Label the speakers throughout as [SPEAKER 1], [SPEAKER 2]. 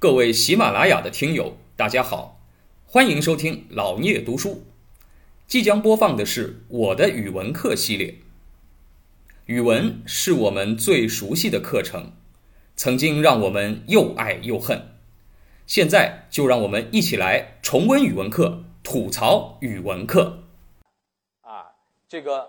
[SPEAKER 1] 各位喜马拉雅的听友，大家好，欢迎收听老聂读书。即将播放的是我的语文课系列。语文是我们最熟悉的课程，曾经让我们又爱又恨。现在就让我们一起来重温语文课，吐槽语文课。
[SPEAKER 2] 啊，这个《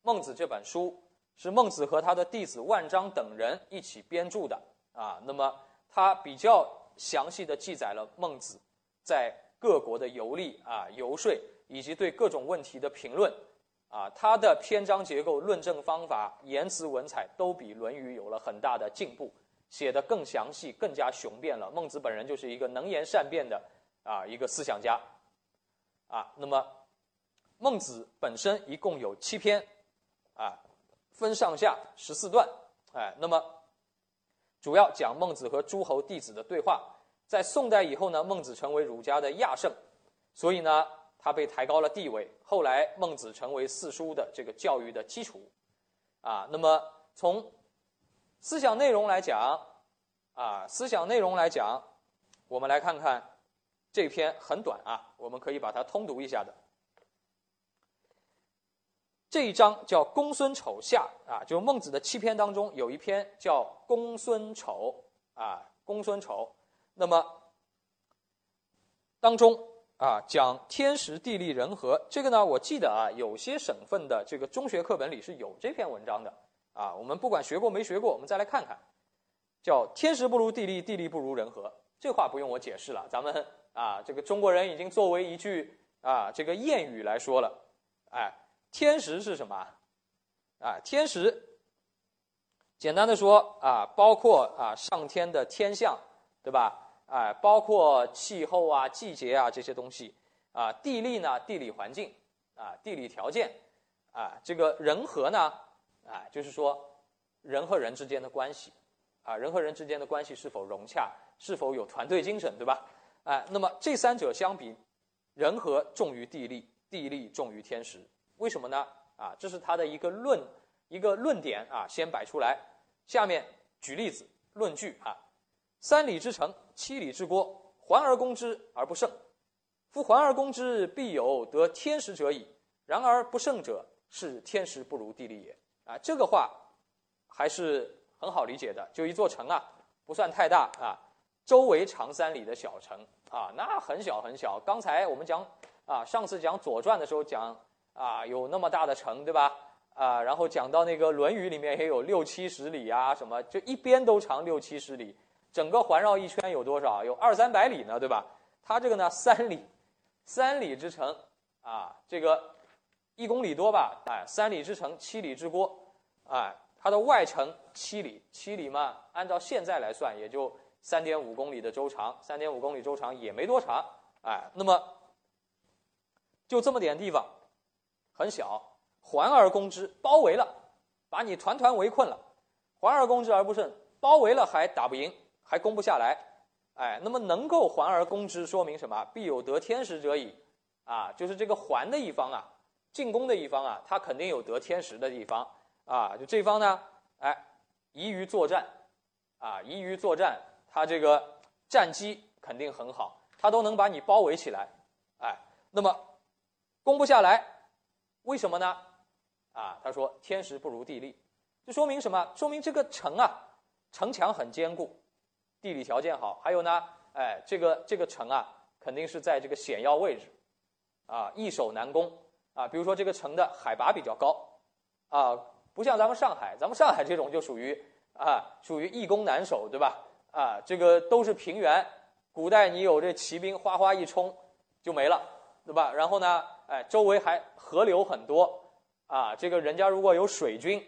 [SPEAKER 2] 孟子》这本书是孟子和他的弟子万章等人一起编著的啊。那么，他比较详细的记载了孟子在各国的游历啊、游说。以及对各种问题的评论，啊，他的篇章结构、论证方法、言辞文采都比《论语》有了很大的进步，写得更详细、更加雄辩了。孟子本人就是一个能言善辩的啊一个思想家，啊，那么孟子本身一共有七篇，啊，分上下十四段，哎，那么主要讲孟子和诸侯弟子的对话。在宋代以后呢，孟子成为儒家的亚圣，所以呢。他被抬高了地位，后来孟子成为四书的这个教育的基础，啊，那么从思想内容来讲，啊，思想内容来讲，我们来看看这篇很短啊，我们可以把它通读一下的。这一章叫《公孙丑下》啊，就孟子的七篇当中有一篇叫《公孙丑》啊，公孙丑，那么当中。啊，讲天时地利人和，这个呢，我记得啊，有些省份的这个中学课本里是有这篇文章的啊。我们不管学过没学过，我们再来看看，叫天时不如地利，地利不如人和，这话不用我解释了，咱们啊，这个中国人已经作为一句啊这个谚语来说了。哎，天时是什么？啊，天时，简单的说啊，包括啊上天的天象，对吧？啊，包括气候啊、季节啊这些东西，啊，地利呢，地理环境，啊，地理条件，啊，这个人和呢，啊，就是说人和人之间的关系，啊，人和人之间的关系是否融洽，是否有团队精神，对吧？哎，那么这三者相比，人和重于地利，地利重于天时，为什么呢？啊，这是他的一个论，一个论点啊，先摆出来，下面举例子论据啊。三里之城，七里之郭，环而攻之而不胜。夫环而攻之，必有得天时者矣。然而不胜者，是天时不如地利也。啊，这个话还是很好理解的。就一座城啊，不算太大啊，周围长三里的小城啊，那很小很小。刚才我们讲啊，上次讲《左传》的时候讲啊，有那么大的城，对吧？啊，然后讲到那个《论语》里面也有六七十里啊，什么就一边都长六七十里。整个环绕一圈有多少？有二三百里呢，对吧？它这个呢，三里，三里之城啊，这个一公里多吧？哎，三里之城，七里之郭，哎，它的外城七里，七里嘛，按照现在来算，也就三点五公里的周长，三点五公里周长也没多长，哎，那么就这么点地方，很小，环而攻之，包围了，把你团团围困了，环而攻之而不胜，包围了还打不赢。还攻不下来，哎，那么能够环而攻之，说明什么？必有得天时者矣，啊，就是这个环的一方啊，进攻的一方啊，他肯定有得天时的地方。啊，就这方呢，哎，宜于作战，啊，宜于作战，他这个战机肯定很好，他都能把你包围起来，哎，那么攻不下来，为什么呢？啊，他说天时不如地利，这说明什么？说明这个城啊，城墙很坚固。地理条件好，还有呢，哎，这个这个城啊，肯定是在这个险要位置，啊，易守难攻啊。比如说这个城的海拔比较高，啊，不像咱们上海，咱们上海这种就属于啊，属于易攻难守，对吧？啊，这个都是平原，古代你有这骑兵哗哗一冲就没了，对吧？然后呢，哎，周围还河流很多，啊，这个人家如果有水军，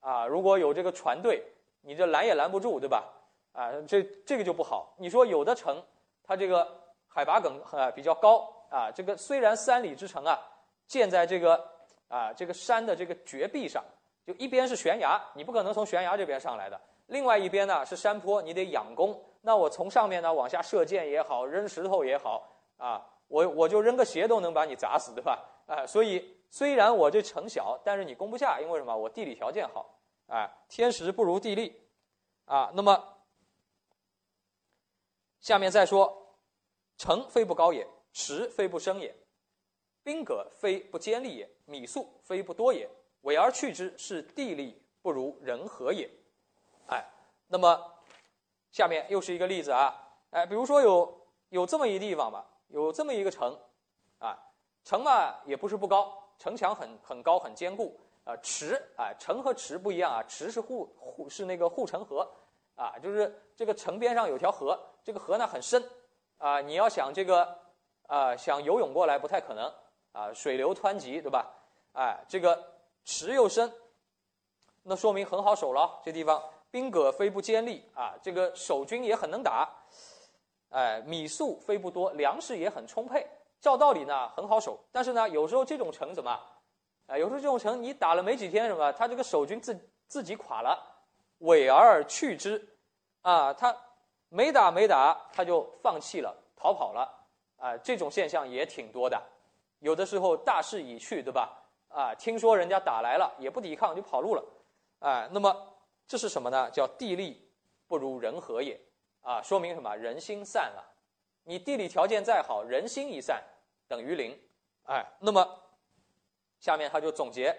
[SPEAKER 2] 啊，如果有这个船队，你这拦也拦不住，对吧？啊，这这个就不好。你说有的城，它这个海拔梗啊比较高啊，这个虽然三里之城啊，建在这个啊这个山的这个绝壁上，就一边是悬崖，你不可能从悬崖这边上来的；另外一边呢是山坡，你得仰攻。那我从上面呢往下射箭也好，扔石头也好啊，我我就扔个鞋都能把你砸死，对吧？啊，所以虽然我这城小，但是你攻不下，因为什么？我地理条件好，哎，天时不如地利，啊，那么。下面再说，城非不高也，池非不生也，兵戈非不坚利也，米粟非不多也，委而去之，是地利不如人和也。哎，那么下面又是一个例子啊，哎，比如说有有这么一地方吧，有这么一个城，啊，城嘛也不是不高，城墙很很高很坚固，啊，池啊，城和池不一样啊，池是护护是那个护城河，啊，就是这个城边上有条河，这个河呢很深，啊，你要想这个啊想游泳过来不太可能，啊，水流湍急，对吧？哎，这个池又深，那说明很好守了，这地方。兵戈非不坚利啊，这个守军也很能打，哎，米粟非不多，粮食也很充沛。照道理呢很好守，但是呢有时候这种城怎么，啊，有时候这种城你打了没几天什么，他这个守军自自己垮了，委而去之，啊，他没打没打他就放弃了，逃跑了，啊，这种现象也挺多的。有的时候大势已去，对吧？啊，听说人家打来了也不抵抗就跑路了，哎，那么。这是什么呢？叫地利不如人和也，啊，说明什么？人心散了。你地理条件再好，人心一散，等于零。哎，那么下面他就总结：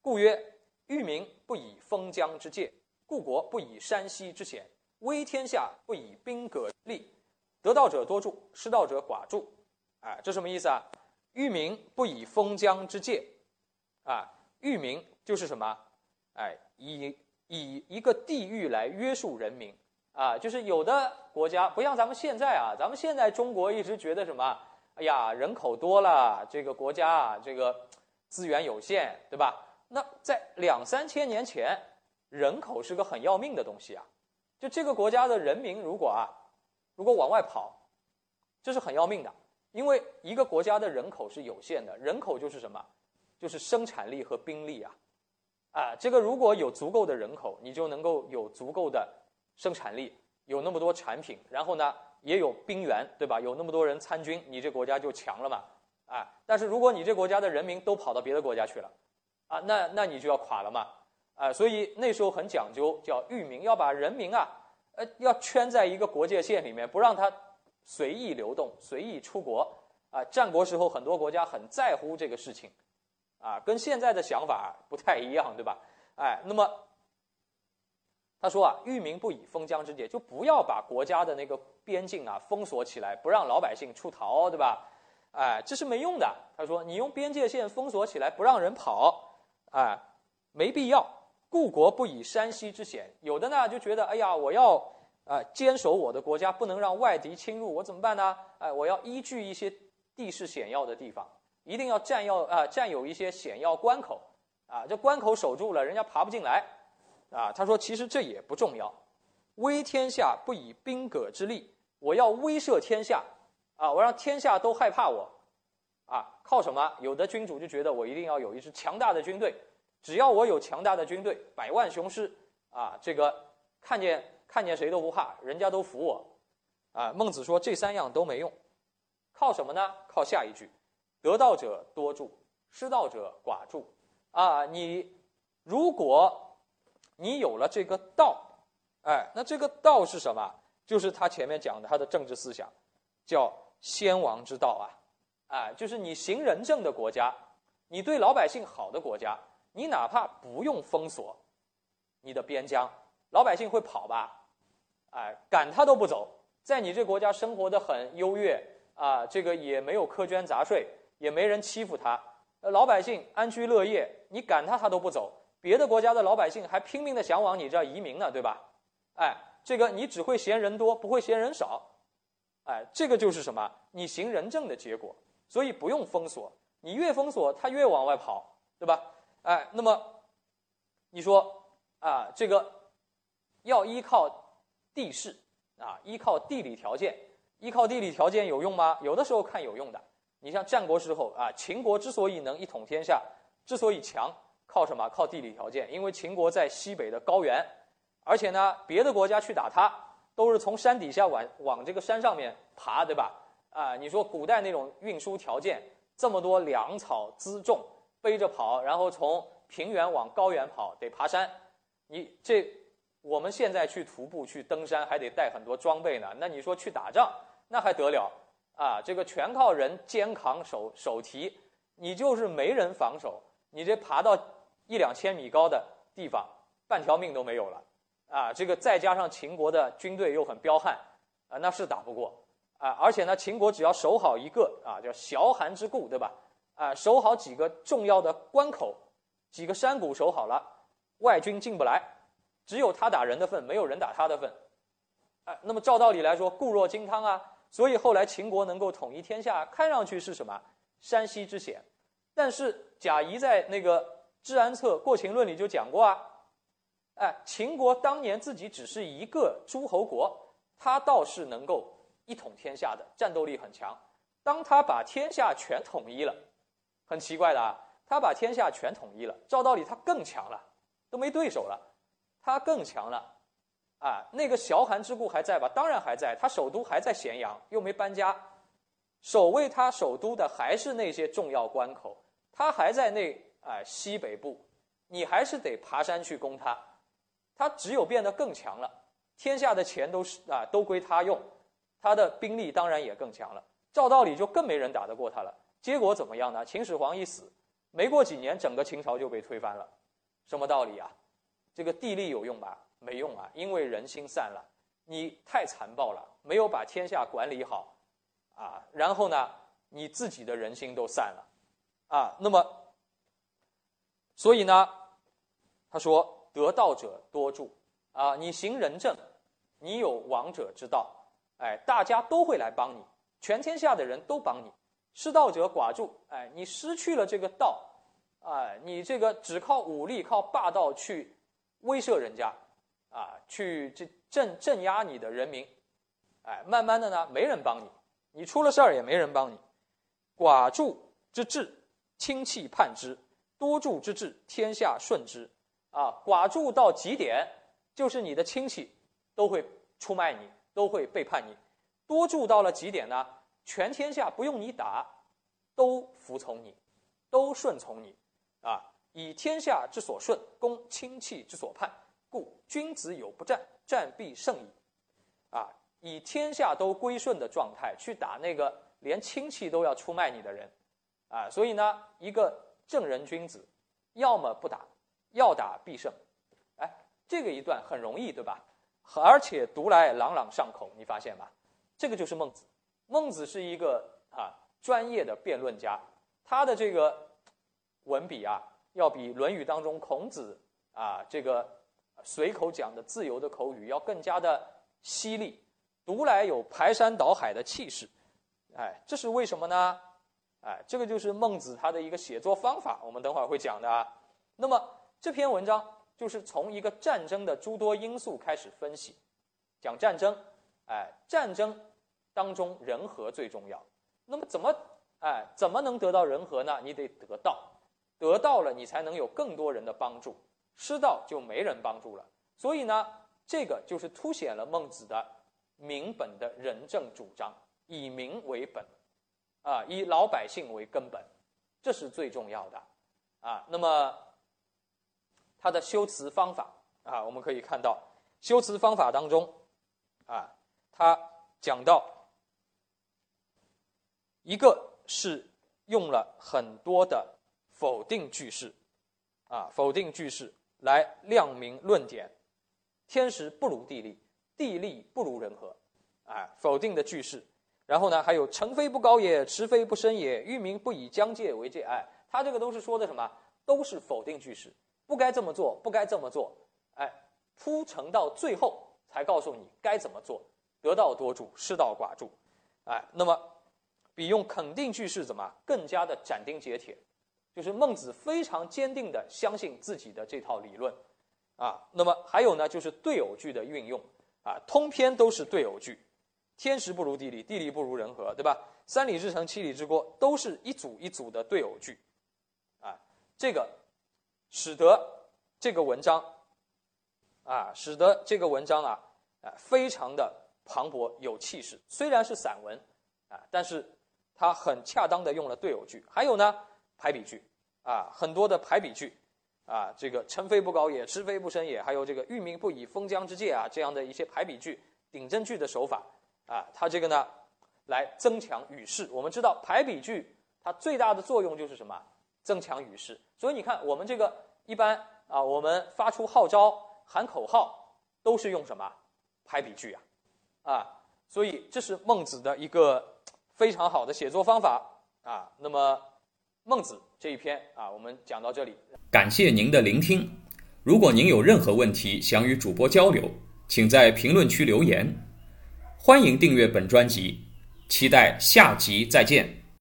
[SPEAKER 2] 故曰，域民不以封疆之界，故国不以山溪之险，威天下不以兵戈利，得道者多助，失道者寡助。哎，这什么意思啊？域民不以封疆之戒，啊，域民就是什么？哎，以。以一个地域来约束人民，啊，就是有的国家不像咱们现在啊，咱们现在中国一直觉得什么？哎呀，人口多了，这个国家啊，这个资源有限，对吧？那在两三千年前，人口是个很要命的东西啊。就这个国家的人民如果啊，如果往外跑，这是很要命的，因为一个国家的人口是有限的，人口就是什么？就是生产力和兵力啊。啊，这个如果有足够的人口，你就能够有足够的生产力，有那么多产品，然后呢，也有兵源，对吧？有那么多人参军，你这国家就强了嘛。啊，但是如果你这国家的人民都跑到别的国家去了，啊，那那你就要垮了嘛。啊，所以那时候很讲究，叫域民，要把人民啊，呃，要圈在一个国界线里面，不让他随意流动、随意出国。啊，战国时候很多国家很在乎这个事情。啊，跟现在的想法不太一样，对吧？哎，那么他说啊，域民不以封疆之界，就不要把国家的那个边境啊封锁起来，不让老百姓出逃，对吧？哎，这是没用的。他说，你用边界线封锁起来，不让人跑，哎，没必要。故国不以山溪之险，有的呢就觉得，哎呀，我要啊坚守我的国家，不能让外敌侵入，我怎么办呢？哎，我要依据一些地势险要的地方。一定要占要啊，占有一些险要关口，啊，这关口守住了，人家爬不进来，啊，他说其实这也不重要，威天下不以兵戈之利，我要威慑天下，啊，我让天下都害怕我，啊，靠什么？有的君主就觉得我一定要有一支强大的军队，只要我有强大的军队，百万雄师，啊，这个看见看见谁都不怕，人家都服我，啊，孟子说这三样都没用，靠什么呢？靠下一句。得道者多助，失道者寡助。啊，你如果你有了这个道，哎，那这个道是什么？就是他前面讲的他的政治思想，叫先王之道啊，哎，就是你行仁政的国家，你对老百姓好的国家，你哪怕不用封锁你的边疆，老百姓会跑吧？哎，赶他都不走，在你这国家生活的很优越啊，这个也没有苛捐杂税。也没人欺负他，老百姓安居乐业，你赶他他都不走。别的国家的老百姓还拼命的想往你这儿移民呢，对吧？哎，这个你只会嫌人多，不会嫌人少，哎，这个就是什么？你行仁政的结果。所以不用封锁，你越封锁他越往外跑，对吧？哎，那么你说啊，这个要依靠地势啊，依靠地理条件，依靠地理条件有用吗？有的时候看有用的。你像战国时候啊，秦国之所以能一统天下，之所以强，靠什么？靠地理条件。因为秦国在西北的高原，而且呢，别的国家去打它，都是从山底下往往这个山上面爬，对吧？啊，你说古代那种运输条件，这么多粮草辎重背着跑，然后从平原往高原跑，得爬山，你这我们现在去徒步、去登山，还得带很多装备呢。那你说去打仗，那还得了啊？这个全靠人肩扛手手提，你就是没人防守，你这爬到一两千米高的地方，半条命都没有了啊！这个再加上秦国的军队又很彪悍啊，那是打不过啊。而且呢，秦国只要守好一个啊，叫崤函之固，对吧？啊，守好几个重要的关口，几个山谷守好了，外军进不来。只有他打人的份，没有人打他的份，哎，那么照道理来说，固若金汤啊。所以后来秦国能够统一天下，看上去是什么山西之险，但是贾谊在那个《治安策·过秦论》里就讲过啊，哎，秦国当年自己只是一个诸侯国，他倒是能够一统天下的，战斗力很强。当他把天下全统一了，很奇怪的啊，他把天下全统一了，照道理他更强了，都没对手了。他更强了，啊，那个崤函之固还在吧？当然还在，他首都还在咸阳，又没搬家，守卫他首都的还是那些重要关口，他还在那哎西北部，你还是得爬山去攻他，他只有变得更强了，天下的钱都是啊都归他用，他的兵力当然也更强了，照道理就更没人打得过他了。结果怎么样呢？秦始皇一死，没过几年，整个秦朝就被推翻了，什么道理啊？这个地利有用吧？没用啊，因为人心散了，你太残暴了，没有把天下管理好，啊，然后呢，你自己的人心都散了，啊，那么，所以呢，他说得道者多助，啊，你行仁政，你有王者之道，哎，大家都会来帮你，全天下的人都帮你，失道者寡助，哎，你失去了这个道，哎，你这个只靠武力、靠霸道去。威慑人家，啊，去这镇镇压你的人民，哎，慢慢的呢，没人帮你，你出了事儿也没人帮你。寡助之至，亲戚叛之；多助之治，天下顺之。啊，寡助到极点，就是你的亲戚都会出卖你，都会背叛你；多助到了极点呢，全天下不用你打，都服从你，都顺从你，啊。以天下之所顺，攻亲戚之所叛，故君子有不战，战必胜矣。啊，以天下都归顺的状态去打那个连亲戚都要出卖你的人，啊，所以呢，一个正人君子，要么不打，要打必胜。哎，这个一段很容易，对吧？而且读来朗朗上口，你发现吗？这个就是孟子。孟子是一个啊专业的辩论家，他的这个文笔啊。要比《论语》当中孔子啊这个随口讲的自由的口语要更加的犀利，读来有排山倒海的气势，哎，这是为什么呢？哎，这个就是孟子他的一个写作方法，我们等会儿会讲的。啊。那么这篇文章就是从一个战争的诸多因素开始分析，讲战争，哎，战争当中人和最重要。那么怎么哎怎么能得到人和呢？你得得道。得到了，你才能有更多人的帮助；失道就没人帮助了。所以呢，这个就是凸显了孟子的民本的仁政主张，以民为本，啊，以老百姓为根本，这是最重要的啊。那么，他的修辞方法啊，我们可以看到，修辞方法当中啊，他讲到一个是用了很多的。否定句式，啊，否定句式来亮明论点。天时不如地利，地利不如人和，啊，否定的句式。然后呢，还有成非不高也，持非不深也，欲民不以疆界为界。哎，他这个都是说的什么？都是否定句式，不该这么做，不该这么做。哎，铺陈到最后才告诉你该怎么做。得道多助，失道寡助。哎，那么比用肯定句式怎么更加的斩钉截铁？就是孟子非常坚定的相信自己的这套理论，啊，那么还有呢，就是对偶句的运用，啊，通篇都是对偶句，天时不如地利，地利不如人和，对吧？三里之城，七里之郭，都是一组一组的对偶句，啊，这个使得这个文章，啊，使得这个文章啊，啊，非常的磅礴有气势。虽然是散文，啊，但是它很恰当的用了对偶句，还有呢。排比句，啊，很多的排比句，啊，这个臣非不高也，池非不深也，还有这个欲明不以封疆之戒啊，这样的一些排比句、顶针句的手法啊，它这个呢，来增强语势。我们知道排比句它最大的作用就是什么？增强语势。所以你看，我们这个一般啊，我们发出号召、喊口号都是用什么排比句啊？啊，所以这是孟子的一个非常好的写作方法啊。那么孟子这一篇啊，我们讲到这里。
[SPEAKER 1] 感谢您的聆听。如果您有任何问题想与主播交流，请在评论区留言。欢迎订阅本专辑，期待下集再见。